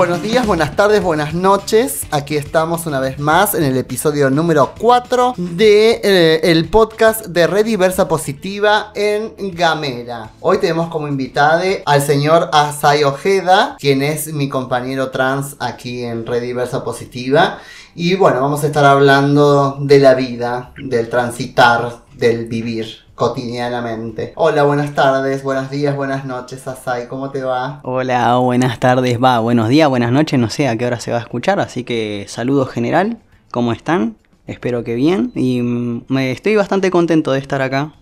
Buenos días, buenas tardes, buenas noches. Aquí estamos una vez más en el episodio número 4 de eh, el podcast de Red Diversa Positiva en Gamera. Hoy tenemos como invitada al señor Asai Ojeda, quien es mi compañero trans aquí en Red Diversa Positiva. Y bueno, vamos a estar hablando de la vida, del transitar, del vivir cotidianamente. Hola, buenas tardes, buenos días, buenas noches, Asai, ¿cómo te va? Hola, buenas tardes, va, buenos días, buenas noches, no sé a qué hora se va a escuchar, así que saludo general, ¿cómo están? Espero que bien y mm, me estoy bastante contento de estar acá.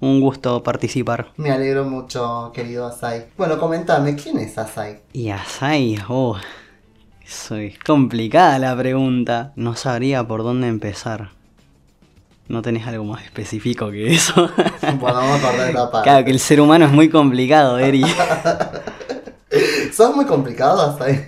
Un gusto participar. Me alegro mucho, querido Asai. Bueno, comentame, ¿quién es Asai? Y Asai, oh, soy complicada la pregunta. No sabría por dónde empezar. ¿No tenés algo más específico que eso? Bueno, vamos a cortar la parte. Claro, que el ser humano es muy complicado, Eri. Sos muy complicado, Asai.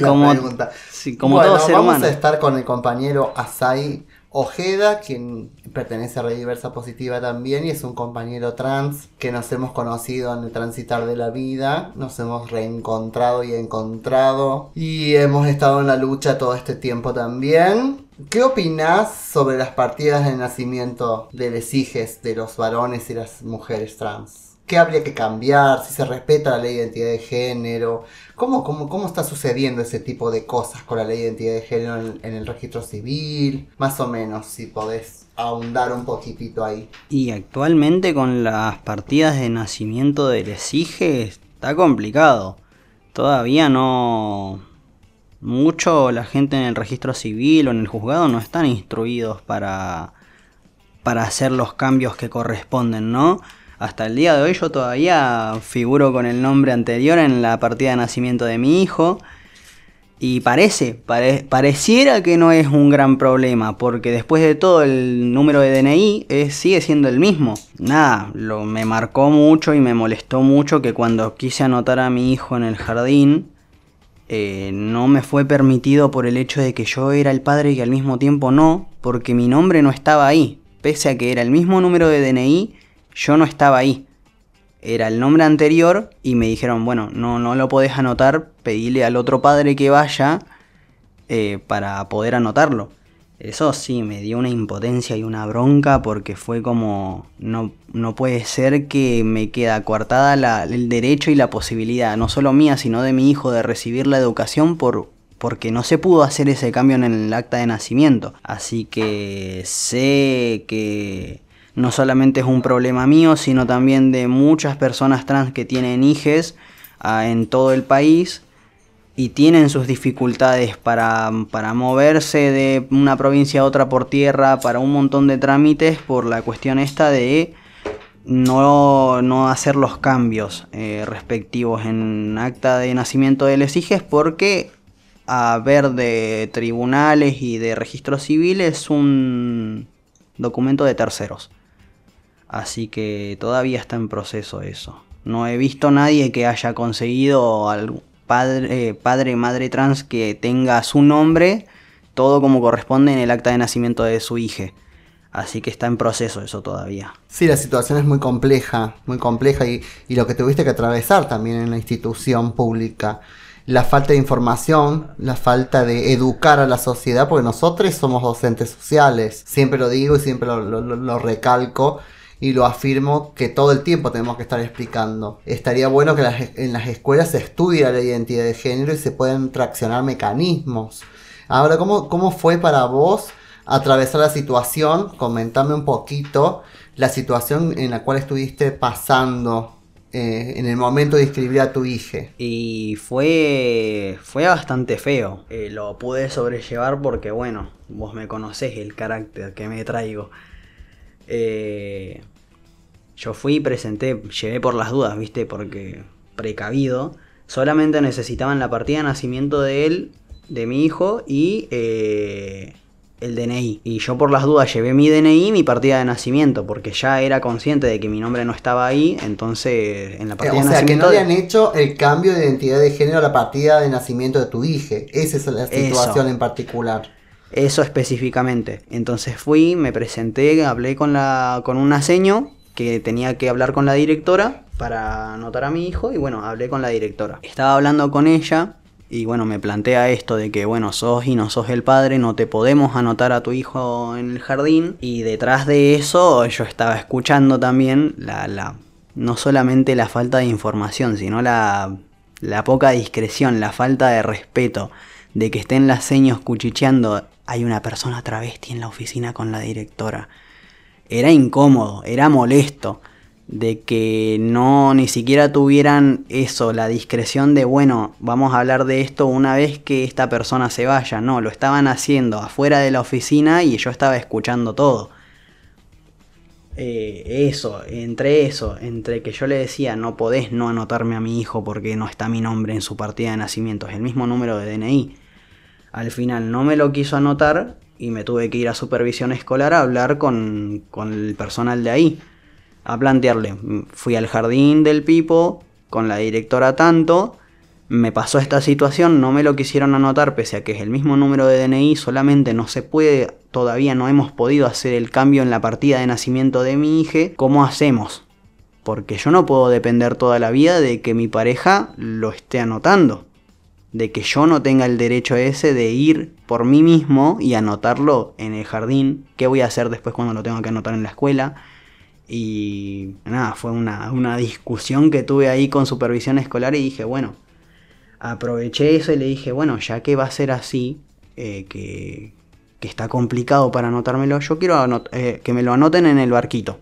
la Como- pregunta. Sí, como bueno, todo ser vamos humano. a estar con el compañero Asai Ojeda, quien pertenece a Red Diversa Positiva también y es un compañero trans que nos hemos conocido en el transitar de la vida, nos hemos reencontrado y encontrado y hemos estado en la lucha todo este tiempo también. ¿Qué opinás sobre las partidas de nacimiento de los hijes de los varones y las mujeres trans? ¿Qué habría que cambiar? Si se respeta la ley de identidad de género. ¿Cómo, cómo, cómo está sucediendo ese tipo de cosas con la ley de identidad de género en, el registro civil? Más o menos, si podés ahondar un poquitito ahí. Y actualmente con las partidas de nacimiento de les hijes está complicado. Todavía no... Mucho la gente en el registro civil o en el juzgado no están instruidos para, para hacer los cambios que corresponden, ¿no? Hasta el día de hoy yo todavía figuro con el nombre anterior en la partida de nacimiento de mi hijo. Y parece, pare- pareciera que no es un gran problema, porque después de todo el número de DNI es- sigue siendo el mismo. Nada, lo, me marcó mucho y me molestó mucho que cuando quise anotar a mi hijo en el jardín, eh, no me fue permitido por el hecho de que yo era el padre y al mismo tiempo no, porque mi nombre no estaba ahí. Pese a que era el mismo número de DNI, yo no estaba ahí era el nombre anterior y me dijeron, bueno, no, no lo podés anotar, pedile al otro padre que vaya eh, para poder anotarlo. Eso sí, me dio una impotencia y una bronca porque fue como, no, no puede ser que me queda coartada el derecho y la posibilidad, no solo mía, sino de mi hijo, de recibir la educación por, porque no se pudo hacer ese cambio en el acta de nacimiento. Así que sé que no solamente es un problema mío, sino también de muchas personas trans que tienen hijes ah, en todo el país y tienen sus dificultades para, para moverse de una provincia a otra por tierra, para un montón de trámites, por la cuestión esta de no, no hacer los cambios eh, respectivos en acta de nacimiento de los hijes, porque a ver de tribunales y de registro civil es un documento de terceros. Así que todavía está en proceso eso. No he visto nadie que haya conseguido al padre, eh, padre, madre trans que tenga su nombre, todo como corresponde en el acta de nacimiento de su hija. Así que está en proceso eso todavía. Sí, la situación es muy compleja, muy compleja y, y lo que tuviste que atravesar también en la institución pública. La falta de información, la falta de educar a la sociedad, porque nosotros somos docentes sociales. Siempre lo digo y siempre lo, lo- lo- lo recalco y lo afirmo que todo el tiempo tenemos que estar explicando. Estaría bueno que en las escuelas se estudie la identidad de género y se puedan traccionar mecanismos. Ahora, ¿cómo, cómo fue para vos atravesar la situación? Comentame un poquito la situación en la cual estuviste pasando eh, en el momento de inscribir a tu hija. Y fue, fue bastante feo. Eh, lo pude sobrellevar porque, bueno, vos me conocés el carácter que me traigo. Eh, yo fui y presenté, llevé por las dudas, viste, porque precavido. Solamente necesitaban la partida de nacimiento de él, de mi hijo, y eh, el DNI. Y yo por las dudas llevé mi DNI y mi partida de nacimiento, porque ya era consciente de que mi nombre no estaba ahí, entonces en la partida o de sea, que nacimiento... no habían hecho el cambio de identidad de género a la partida de nacimiento de tu hija. Esa es la situación Eso. en particular. Eso específicamente. Entonces fui, me presenté, hablé con la con un seño que tenía que hablar con la directora para anotar a mi hijo y bueno, hablé con la directora. Estaba hablando con ella y bueno, me plantea esto de que bueno, sos y no sos el padre, no te podemos anotar a tu hijo en el jardín y detrás de eso yo estaba escuchando también la, la no solamente la falta de información, sino la la poca discreción, la falta de respeto, de que estén las seños cuchicheando, hay una persona travesti en la oficina con la directora. Era incómodo, era molesto, de que no ni siquiera tuvieran eso, la discreción de, bueno, vamos a hablar de esto una vez que esta persona se vaya. No, lo estaban haciendo afuera de la oficina y yo estaba escuchando todo. Eh, eso, entre eso, entre que yo le decía no podés no anotarme a mi hijo porque no está mi nombre en su partida de nacimiento, es el mismo número de DNI. Al final no me lo quiso anotar y me tuve que ir a supervisión escolar a hablar con, con el personal de ahí, a plantearle. Fui al jardín del Pipo con la directora tanto, me pasó esta situación, no me lo quisieron anotar pese a que es el mismo número de DNI, solamente no se puede, todavía no hemos podido hacer el cambio en la partida de nacimiento de mi hija, ¿cómo hacemos? Porque yo no puedo depender toda la vida de que mi pareja lo esté anotando, de que yo no tenga el derecho ese de ir por mí mismo y anotarlo en el jardín, ¿qué voy a hacer después cuando lo tengo que anotar en la escuela? Y nada, fue una, una discusión que tuve ahí con supervisión escolar y dije, bueno, aproveché eso y le dije, bueno, ya que va a ser así, eh, que, que, está complicado para anotármelo, yo quiero eh, que me lo anoten en el barquito.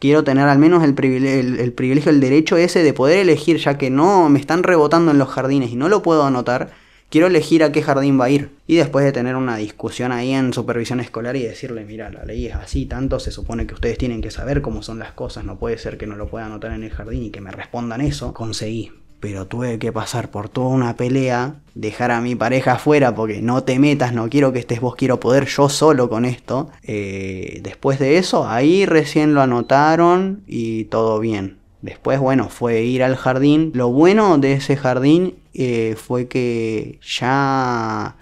Quiero tener al menos el privilegio, el, el privilegio, el derecho ese de poder elegir, ya que no me están rebotando en los jardines y no lo puedo anotar, quiero elegir a qué jardín va a ir. Y después de tener una discusión ahí en supervisión escolar y decirle, mira, la ley es así, tanto se supone que ustedes tienen que saber cómo son las cosas, no puede ser que no lo pueda anotar en el jardín y que me respondan eso, conseguí pero tuve que pasar por toda una pelea, dejar a mi pareja afuera porque no te metas, no quiero que estés vos, quiero poder yo solo con esto. Eh, después de eso, ahí recién lo anotaron y todo bien. Después, bueno, fue ir al jardín. Lo bueno de ese jardín eh, fue que ya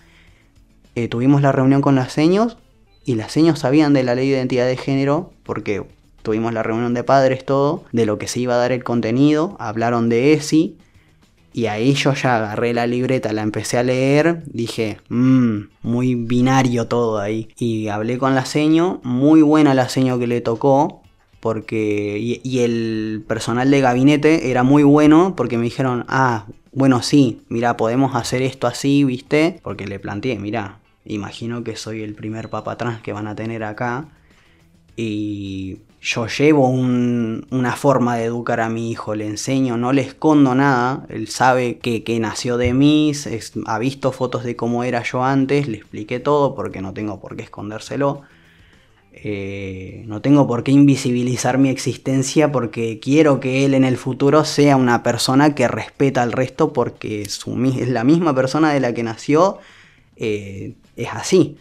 eh, tuvimos la reunión con las seños y las seños sabían de la ley de identidad de género porque tuvimos la reunión de padres, todo, de lo que se iba a dar el contenido, hablaron de ESI, y ahí yo ya agarré la libreta, la empecé a leer, dije, mmm, muy binario todo ahí. Y hablé con la seño, muy buena la seño que le tocó, porque. Y, y, el personal de gabinete era muy bueno, porque me dijeron, ah, bueno, sí, mira, podemos hacer esto así, ¿viste? Porque le planteé, mira, imagino que soy el primer papá trans que van a tener acá. Y yo llevo un, una forma de educar a mi hijo, le enseño, no le escondo nada, él sabe que, que nació de mí, es, ha visto fotos de cómo era yo antes, le expliqué todo porque no tengo por qué escondérselo. Eh, no tengo por qué invisibilizar mi existencia porque quiero que él en el futuro sea una persona que respeta al resto porque su, es la misma persona de la que nació, eh, es así.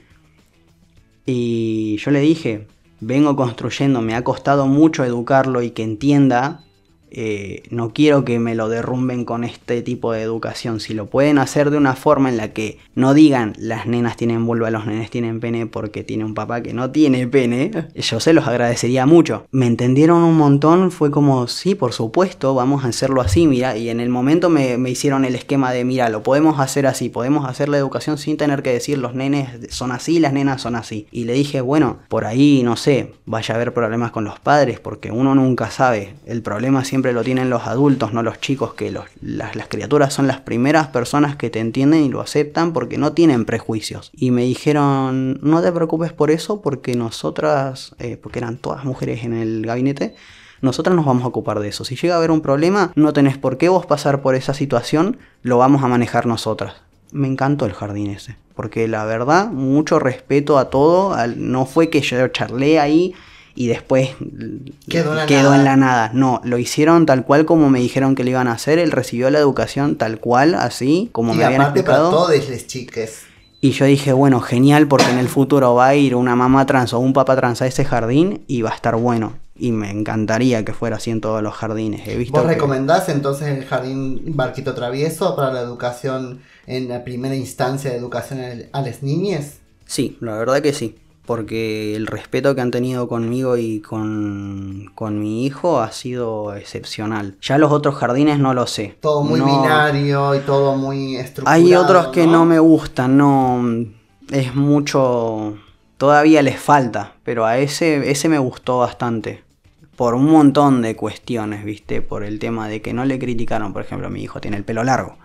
Y yo le dije, vengo construyendo, me ha costado mucho educarlo y que entienda, eh, no quiero que me lo derrumben con este tipo de educación. Si lo pueden hacer de una forma en la que no digan las nenas tienen vulva, los nenes tienen pene porque tiene un papá que no tiene pene, yo se los agradecería mucho. Me entendieron un montón, fue como, sí, por supuesto, vamos a hacerlo así, mira, y en el momento me, me hicieron el esquema de, mira, lo podemos hacer así, podemos hacer la educación sin tener que decir los nenes son así, las nenas son así. Y le dije, bueno, por ahí, no sé, vaya a haber problemas con los padres porque uno nunca sabe, el problema siempre siempre lo tienen los adultos, no los chicos, que los, las, criaturas son las primeras personas que te entienden y lo aceptan porque no tienen prejuicios. Y me dijeron, no te preocupes por eso porque nosotras, eh, porque eran todas mujeres en el gabinete, nosotras nos vamos a ocupar de eso. Si llega a haber un problema, no tenés por qué vos pasar por esa situación, lo vamos a manejar nosotras. Me encantó el jardín ese, porque la verdad, mucho respeto a todo, no fue que yo charlé ahí y después quedó, la quedó nada. en la nada. No, lo hicieron tal cual como me dijeron que lo iban a hacer. Él recibió la educación tal cual, así como y me habían aparte para explicado. todos les chiques. Y yo dije, bueno, genial, porque en el futuro va a ir una mamá trans o un papá trans a ese jardín y va a estar bueno. Y me encantaría que fuera así en todos los jardines. He visto ¿Vos que- recomendás entonces el jardín Barquito Travieso para la educación en la primera instancia de educación a las niñas? Sí, la verdad que sí. Porque el respeto que han tenido conmigo y con, con mi hijo ha sido excepcional. Ya los otros jardines no lo sé. Todo muy No- binario y todo muy estructurado. Hay otros que no me gustan, no. Es mucho. Todavía les falta, pero a ese, ese me gustó bastante. Por un montón de cuestiones, ¿viste? Por el tema de que no le criticaron, por ejemplo, mi hijo tiene el pelo largo.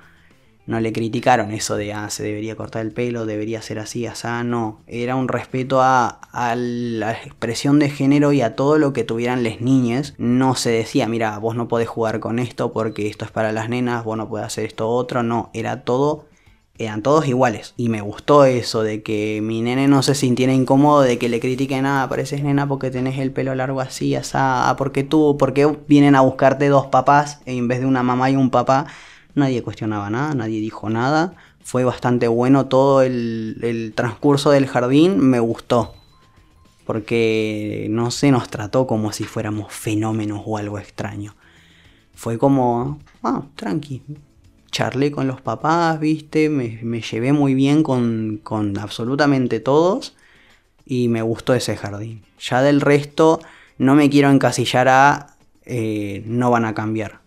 No le criticaron eso de, ah, se debería cortar el pelo, debería ser así, asá, no. Era un respeto a, a la expresión de género y a todo lo que tuvieran las niñas. No se decía, mira, vos no podés jugar con esto porque esto es para las nenas, vos no podés hacer esto otro. No, era todo, eran todos iguales. Y me gustó eso de que mi nene no se sintiera incómodo de que le critiquen, ah, pareces nena porque tenés el pelo largo así, asá, ah, porque tú, porque vienen a buscarte dos papás en vez de una mamá y un papá. Nadie cuestionaba nada, nadie dijo nada. Fue bastante bueno todo el, transcurso del jardín, me gustó. Porque no se nos trató como si fuéramos fenómenos o algo extraño. Fue como, ah, tranqui. Charlé con los papás, viste, me, me llevé muy bien con, con absolutamente todos y me gustó ese jardín. Ya del resto no me quiero encasillar a eh, no van a cambiar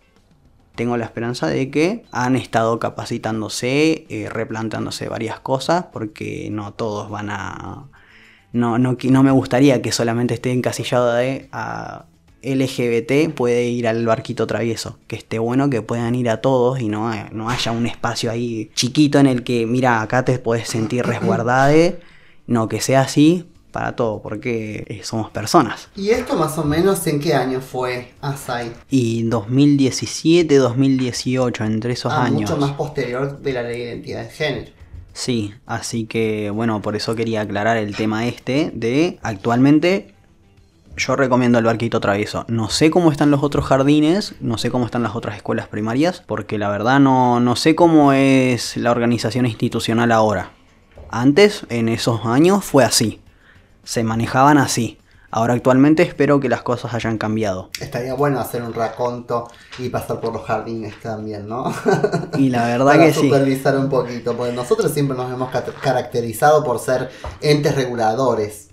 tengo la esperanza de que han estado capacitándose, eh, replantándose varias cosas, porque no todos van a... No, no, no me gustaría que solamente esté encasillado de LGBT puede ir al barquito travieso. Que esté bueno que puedan ir a todos y no, ha- no haya un espacio ahí chiquito en el que, mira, acá te puedes sentir resguardade. No, que sea así para todo, porque eh, somos personas. ¿Y esto más o menos en qué año fue, Asai? Y 2017, 2018, entre esos Ah, años. mucho más posterior de la ley de identidad de género. Sí, así que bueno, por eso quería aclarar el tema este de actualmente yo recomiendo el barquito travieso. No sé cómo están los otros jardines, no sé cómo están las otras escuelas primarias, porque la verdad no, no sé cómo es la organización institucional ahora. Antes, en esos años, fue así. Se manejaban así. Ahora actualmente espero que las cosas hayan cambiado. Estaría bueno hacer un raconto y pasar por los jardines también, ¿no? Y la verdad Para que sí. supervisar un poquito, porque nosotros siempre nos hemos caracterizado por ser entes reguladores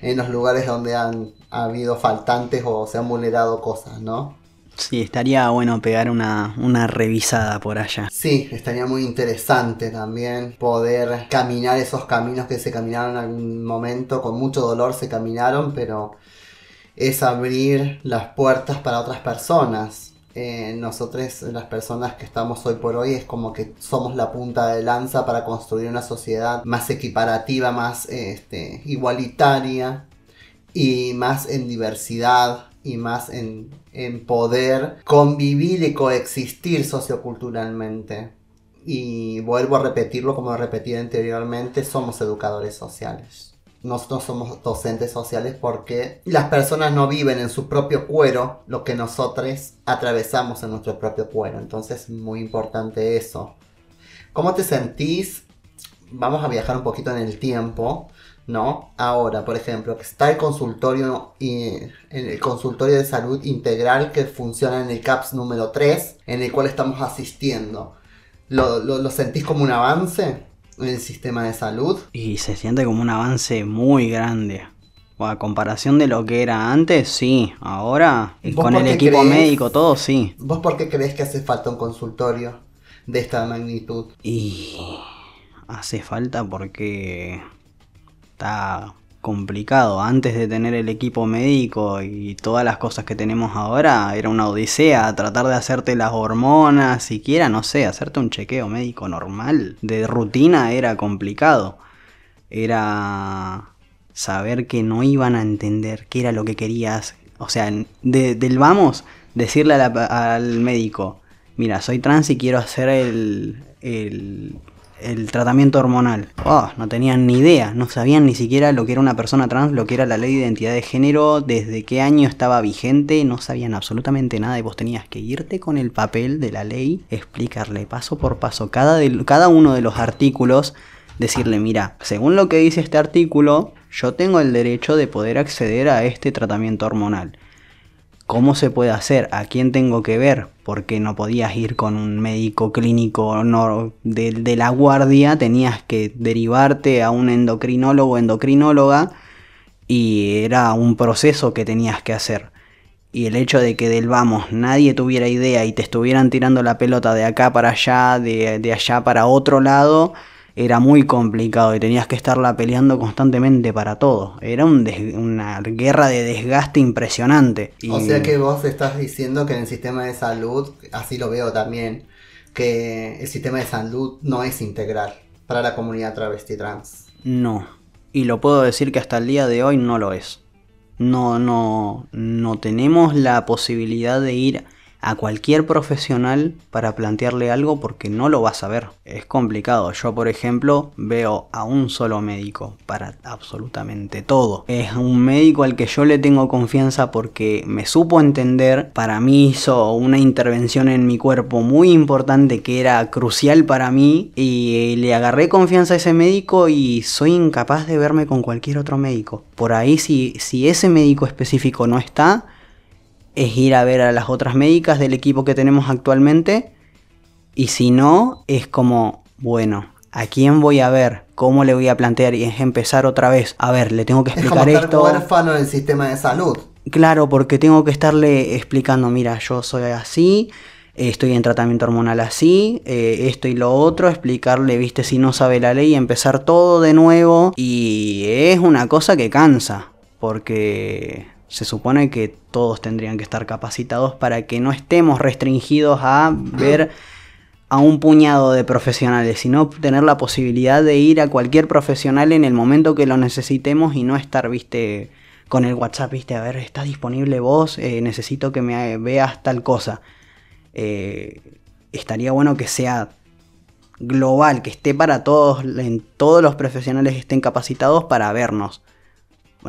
en los lugares donde han habido faltantes o se han vulnerado cosas, ¿no? Sí, estaría bueno pegar una, una revisada por allá. Sí, estaría muy interesante también poder caminar esos caminos que se caminaron en algún momento, con mucho dolor se caminaron, pero es abrir las puertas para otras personas. Eh, nosotros, las personas que estamos hoy por hoy, es como que somos la punta de lanza para construir una sociedad más equiparativa, más este, igualitaria y más en diversidad y más en, en poder convivir y coexistir socioculturalmente. Y vuelvo a repetirlo como repetí anteriormente, somos educadores sociales. Nosotros somos docentes sociales porque las personas no viven en su propio cuero lo que nosotros atravesamos en nuestro propio cuero. Entonces, muy importante eso. ¿Cómo te sentís? Vamos a viajar un poquito en el tiempo. ¿No? Ahora, por ejemplo, está el consultorio y el consultorio de salud integral que funciona en el CAPS número 3, en el cual estamos asistiendo. ¿Lo, lo, lo sentís como un avance en el sistema de salud? Y se siente como un avance muy grande. O a comparación de lo que era antes, sí. Ahora, ¿Vos con el equipo crees? médico, todo, sí. ¿Vos por qué crees que hace falta un consultorio de esta magnitud? Y hace falta porque está complicado. Antes de tener el equipo médico y todas las cosas que tenemos ahora, era una odisea tratar de hacerte las hormonas, siquiera, no sé, hacerte un chequeo médico normal. De rutina era complicado. Era saber que no iban a entender qué era lo que querías. O sea, de- del vamos, decirle al médico, mira, soy trans y quiero hacer el, el, el tratamiento hormonal. Oh, no tenían ni idea, no sabían ni siquiera lo que era una persona trans, lo que era la ley de identidad de género, desde qué año estaba vigente, no sabían absolutamente nada y vos tenías que irte con el papel de la ley, explicarle paso por paso cada, del- cada uno de los artículos decirle, mira, según lo que dice este artículo, yo tengo el derecho de poder acceder a este tratamiento hormonal. ¿Cómo se puede hacer? ¿A quién tengo que ver? Porque no podías ir con un médico clínico no, de, la guardia, tenías que derivarte a un endocrinólogo o endocrinóloga y era un proceso que tenías que hacer. Y el hecho de que del vamos nadie tuviera idea y te estuvieran tirando la pelota de acá para allá, de, de allá para otro lado, era muy complicado y tenías que estarla peleando constantemente para todo. Era un des- una guerra de desgaste impresionante. Y O sea que vos estás diciendo que en el sistema de salud, así lo veo también, que el sistema de salud no es integral para la comunidad travesti trans. No. Y lo puedo decir que hasta el día de hoy no lo es. No, no, no tenemos la posibilidad de ir a cualquier profesional para plantearle algo porque no lo vas a ver. Es complicado. Yo, por ejemplo, veo a un solo médico para absolutamente todo. Es un médico al que yo le tengo confianza porque me supo entender. Para mí hizo una intervención en mi cuerpo muy importante que era crucial para mí y le agarré confianza a ese médico y soy incapaz de verme con cualquier otro médico. Por ahí si, si ese médico específico no está, es ir a ver a las otras médicas del equipo que tenemos actualmente. Y si no, es como, bueno, ¿a quién voy a ver? ¿Cómo le voy a plantear? Y es empezar otra vez. A ver, le tengo que Es como explicar estar esto. huérfano en el sistema de salud. Claro, porque tengo que estarle explicando, mira, yo soy así, estoy en tratamiento hormonal así, eh, esto y lo otro, explicarle, viste, si no sabe la ley, empezar todo de nuevo. Y es una cosa que cansa, porque se supone que todos tendrían que estar capacitados para que no estemos restringidos a ver a un puñado de profesionales, sino tener la posibilidad de ir a cualquier profesional en el momento que lo necesitemos y no estar, viste, con el WhatsApp, viste, a ver, ¿está disponible vos? Eh, necesito que me veas tal cosa. Eh, estaría bueno que sea global, que esté para todos, en todos los profesionales estén capacitados para vernos.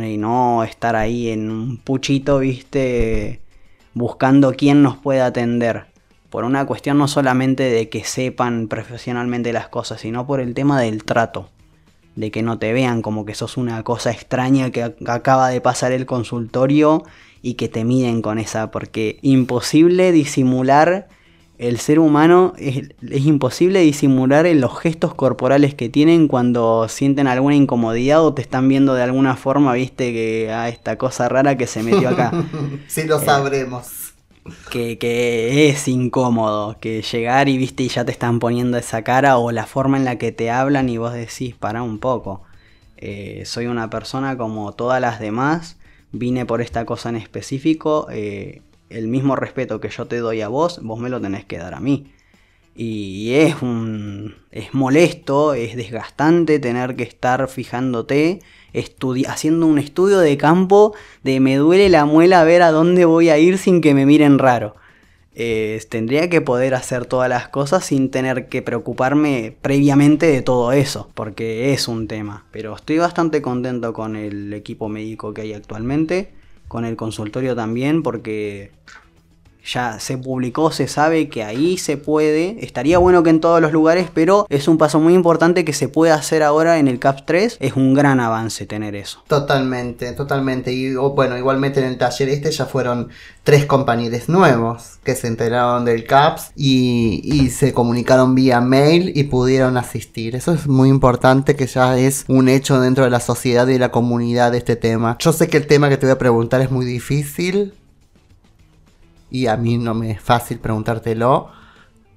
Y no estar ahí en un puchito, viste, buscando quién nos puede atender. Por una cuestión no solamente de que sepan profesionalmente las cosas, sino por el tema del trato. De que no te vean como que sos una cosa extraña que ac- acaba de pasar el consultorio y que te miden con esa. Porque imposible disimular el ser humano, es, es imposible disimular en los gestos corporales que tienen cuando sienten alguna incomodidad o te están viendo de alguna forma, viste que a esta cosa rara que se metió acá. sí lo sabremos. que, que es incómodo, que llegar y viste y ya te están poniendo esa cara o la forma en la que te hablan y vos decís, para un poco. Eh, soy una persona como todas las demás, vine por esta cosa en específico, eh, el mismo respeto que yo te doy a vos, vos me lo tenés que dar a mí. Y es un. es molesto, es desgastante tener que estar fijándote, haciendo un estudio de campo de me duele la muela a ver a dónde voy a ir sin que me miren raro. Tendría que poder hacer todas las cosas sin tener que preocuparme previamente de todo eso, porque es un tema. Pero estoy bastante contento con el equipo médico que hay actualmente, con el consultorio también, porque ya se publicó, se sabe que ahí se puede. Estaría bueno que en todos los lugares, pero es un paso muy importante que se puede hacer ahora en el CAP 3. Es un gran avance tener eso. Totalmente, totalmente. Y bueno, igualmente en el taller este ya fueron tres compañeros nuevos que se enteraron del CAPS y, y se comunicaron vía mail y pudieron asistir. Eso es muy importante que ya es un hecho dentro de la sociedad y de la comunidad de este tema. Yo sé que el tema que te voy a preguntar es muy difícil y a mí no me es fácil preguntártelo,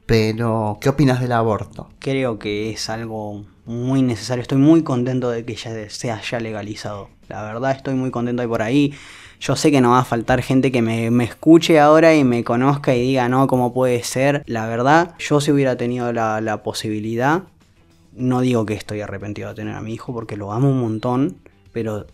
pero ¿qué opinas del aborto? Creo que es algo muy necesario. Estoy muy contento de que ya sea ya legalizado. La verdad estoy muy contento de por ahí. Yo sé que no va a faltar gente que me, me escuche ahora y me conozca y diga, no, ¿cómo puede ser? La verdad, yo si hubiera tenido la, la posibilidad, no digo que estoy arrepentido de tener a mi hijo porque lo amo un montón, pero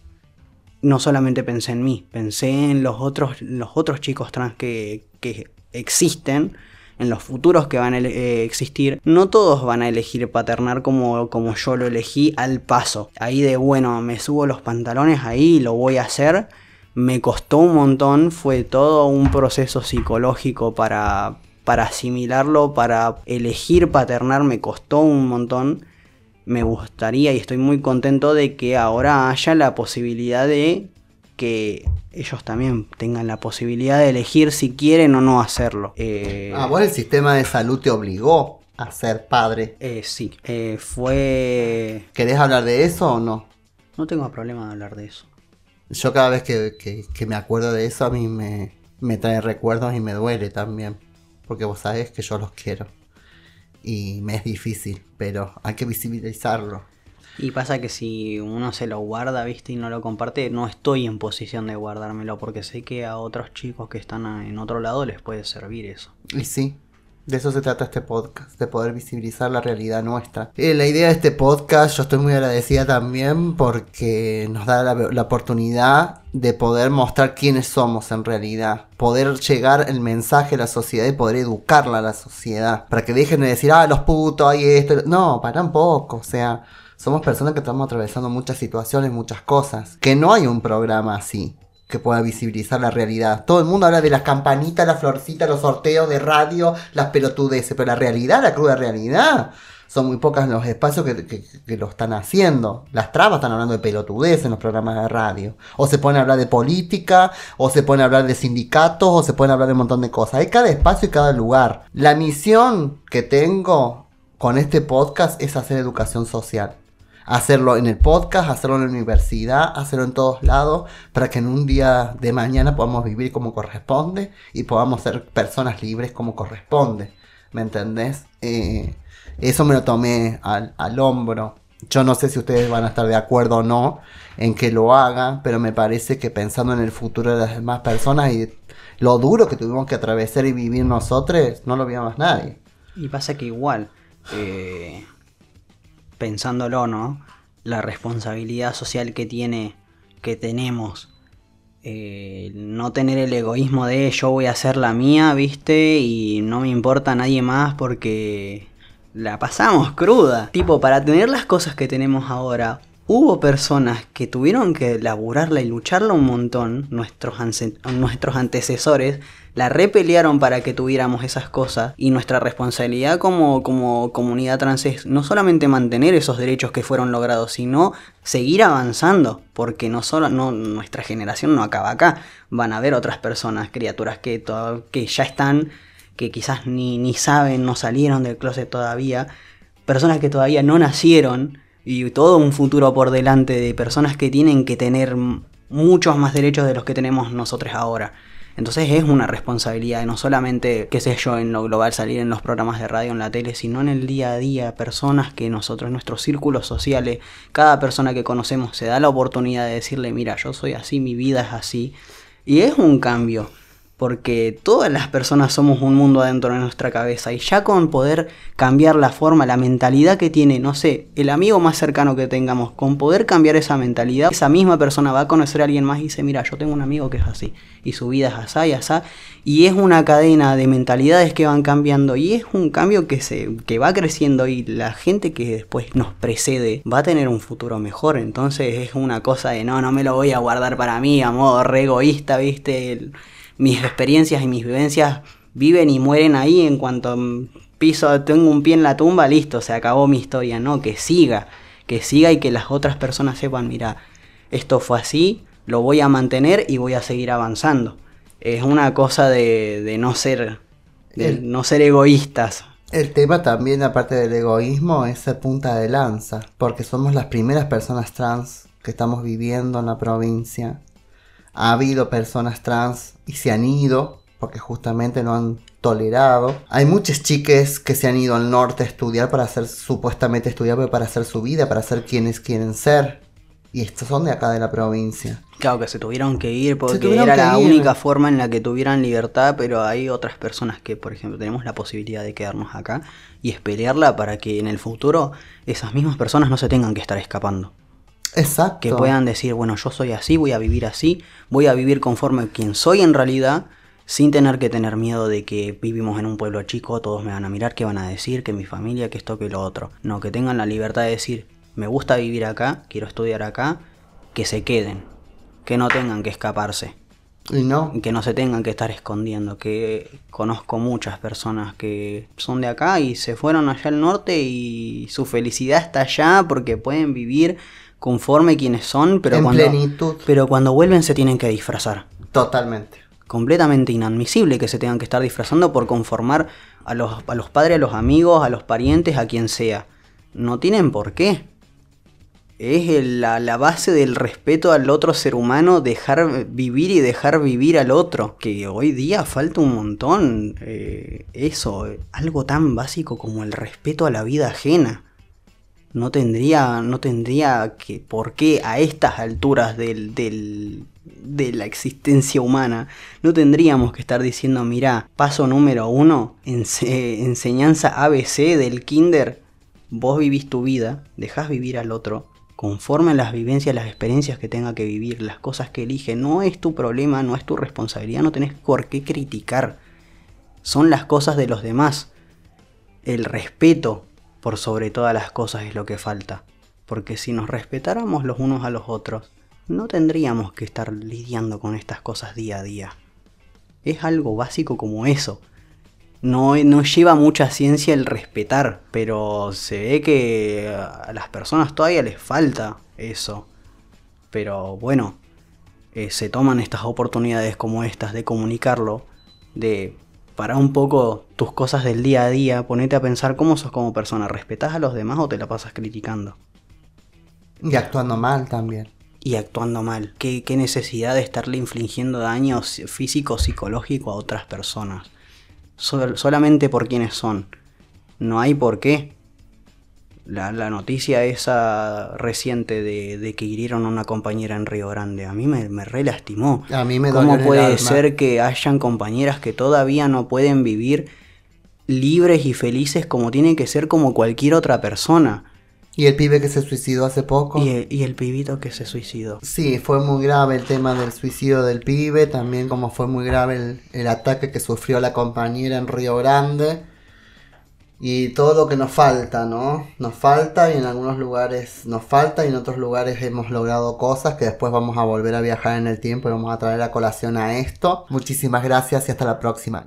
no solamente pensé en mí, pensé en los otros, los otros chicos trans que, que existen, en los futuros que van a eh, existir. No todos van a elegir paternar como, como yo lo elegí al paso. Ahí de bueno, me subo los pantalones ahí lo voy a hacer. Me costó un montón, fue todo un proceso psicológico para, para asimilarlo, para elegir paternar, me costó un montón. Me gustaría y estoy muy contento de que ahora haya la posibilidad de que ellos también tengan la posibilidad de elegir si quieren o no hacerlo. Eh, Ah, vos el sistema de salud te obligó a ser padre. eh, sí, eh, fue... ¿Querés hablar de eso o no? No tengo problema de hablar de eso. Yo cada vez que, que- que me acuerdo de eso a mí me, me trae recuerdos y me duele también. Porque vos sabés que yo los quiero. Y me es difícil, pero hay que visibilizarlo. Y pasa que si uno se lo guarda, viste, y no lo comparte, no estoy en posición de guardármelo porque sé que a otros chicos que están en otro lado les puede servir eso. Y sí, de eso se trata este podcast, de poder visibilizar la realidad nuestra. Eh, la idea de este podcast, yo estoy muy agradecida también porque nos da la, oportunidad de poder mostrar quiénes somos en realidad, poder llegar el mensaje a la sociedad y poder educarla a la sociedad, para que dejen de decir, ah, los putos, hay esto. No, para un poco, o sea, somos personas que estamos atravesando muchas situaciones, muchas cosas, que no hay un programa así que pueda visibilizar la realidad. Todo el mundo habla de las campanitas, las florcitas, los sorteos de radio, las pelotudeces, pero la realidad, la cruda realidad, son muy pocas los espacios que, lo están haciendo. Las trabas están hablando de pelotudeces en los programas de radio. O se a hablar de política, o se a hablar de sindicatos, o se pueden hablar de un montón de cosas. Hay cada espacio y cada lugar. La misión que tengo con este podcast es hacer educación social hacerlo en el podcast, hacerlo en la universidad, hacerlo en todos lados, para que en un día de mañana podamos vivir como corresponde y podamos ser personas libres como corresponde. ¿Me entendés? Eh, eso me lo tomé al, al hombro. Yo no sé si ustedes van a estar de acuerdo o no en que lo haga, pero me parece que pensando en el futuro de las demás personas y lo duro que tuvimos que atravesar y vivir nosotros, no lo vio más nadie. Y pasa que igual, eh, pensándolo, ¿no? La responsabilidad social que tiene, que tenemos, eh, no tener el egoísmo de yo voy a hacer la mía, ¿viste? Y no me importa nadie más porque la pasamos cruda. Tipo, para tener las cosas que tenemos ahora, hubo personas que tuvieron que laburarla y lucharla un montón, nuestros, nuestros antecesores, la repelearon para que tuviéramos esas cosas. Y nuestra responsabilidad como, comunidad trans es no solamente mantener esos derechos que fueron logrados, sino seguir avanzando, porque no solo no, nuestra generación no acaba acá, van a haber otras personas, criaturas que, ya están, que quizás ni saben, no salieron del closet todavía, personas que todavía no nacieron y todo un futuro por delante de personas que tienen que tener muchos más derechos de los que tenemos nosotros ahora. Entonces es una responsabilidad, no solamente, qué sé yo, en lo global salir en los programas de radio, en la tele, sino en el día a día, personas que nosotros, nuestros círculos sociales, cada persona que conocemos se da la oportunidad de decirle, mira, yo soy así, mi vida es así. Y es un cambio, porque todas las personas somos un mundo adentro de nuestra cabeza y ya con poder cambiar la forma, la mentalidad que tiene, no sé, el amigo más cercano que tengamos, con poder cambiar esa mentalidad, esa misma persona va a conocer a alguien más y dice, mira, yo tengo un amigo que es así y su vida es así y así y es una cadena de mentalidades que van cambiando y es un cambio que se que va creciendo y la gente que después nos precede va a tener un futuro mejor, entonces es una cosa de no, no me lo voy a guardar para mí a modo re egoísta, ¿viste? Mis experiencias y mis vivencias viven y mueren ahí en cuanto mm, piso, tengo un pie en la tumba, listo, se acabó mi historia, no, que siga, que siga y que las otras personas sepan, mira, esto fue así, lo voy a mantener y voy a seguir avanzando. Es una cosa de, de no ser de El- no ser egoístas. El tema también, aparte del egoísmo, es ser punta de lanza, porque somos las primeras personas trans que estamos viviendo en la provincia. Ha habido personas trans y se han ido, porque justamente no han tolerado. Hay muchas chiques que se han ido al norte a estudiar para hacer, supuestamente estudiar, pero para hacer su vida, para ser quienes quieren ser. Y estos son de acá de la provincia. Claro que se tuvieron que ir porque tuvieron era la ir. única forma en la que tuvieran libertad, pero hay otras personas que, por ejemplo, tenemos la posibilidad de quedarnos acá y espelearla para que en el futuro esas mismas personas no se tengan que estar escapando. Exacto. Que puedan decir, bueno, yo soy así, voy a vivir así, voy a vivir conforme a quien soy en realidad, sin tener que tener miedo de que vivimos en un pueblo chico, todos me van a mirar, qué van a decir, que mi familia, que esto, que lo otro. No, que tengan la libertad de decir, me gusta vivir acá, quiero estudiar acá, que se queden, que no tengan que escaparse. Y no. que no se tengan que estar escondiendo, que conozco muchas personas que son de acá y se fueron allá al norte y su felicidad está allá porque pueden vivir conforme quienes son, pero en cuando plenitud. pero cuando vuelven se tienen que disfrazar. Totalmente. Completamente inadmisible que se tengan que estar disfrazando por conformar a los, a los padres, a los amigos, a los parientes, a quien sea. No tienen por qué es la, la base del respeto al otro ser humano, dejar vivir y dejar vivir al otro. Que hoy día falta un montón eh, eso, algo tan básico como el respeto a la vida ajena. No tendría, no tendría que, por qué a estas alturas del, del- de la existencia humana, no tendríamos que estar diciendo, mira, paso número uno, ense- enseñanza ABC del kinder, vos vivís tu vida, dejás vivir al otro, conforme a las vivencias, las experiencias que tenga que vivir, las cosas que elige, no es tu problema, no es tu responsabilidad, no tenés por qué criticar, son las cosas de los demás. El respeto por sobre todas las cosas es lo que falta, porque si nos respetáramos los unos a los otros, no tendríamos que estar lidiando con estas cosas día a día. Es algo básico como eso. No, no lleva mucha ciencia el respetar, pero se ve que a las personas todavía les falta eso. Pero bueno, eh, se toman estas oportunidades como estas de comunicarlo, de parar un poco tus cosas del día a día, ponete a pensar cómo sos como persona, ¿respetás a los demás o te la pasas criticando? Y actuando mal también. y actuando mal. ¿Qué, qué necesidad de estarle infligiendo daños físicos, psicológicos a otras personas? Sol- solamente por quienes son. No hay por qué. La, la noticia esa reciente de, de que hirieron a una compañera en Río Grande, a mí me, me re lastimó. A mí me ¿Cómo puede ser que hayan compañeras que todavía no pueden vivir libres y felices como tiene que ser como cualquier otra persona? Y el pibe que se suicidó hace poco. Y el, y el pibito que se suicidó. Sí, fue muy grave el tema del suicidio del pibe, también como fue muy grave el, el ataque que sufrió la compañera en Río Grande. Y todo lo que nos falta, ¿no? Nos falta y en algunos lugares nos falta y en otros lugares hemos logrado cosas que después vamos a volver a viajar en el tiempo y vamos a traer a colación a esto. Muchísimas gracias y hasta la próxima.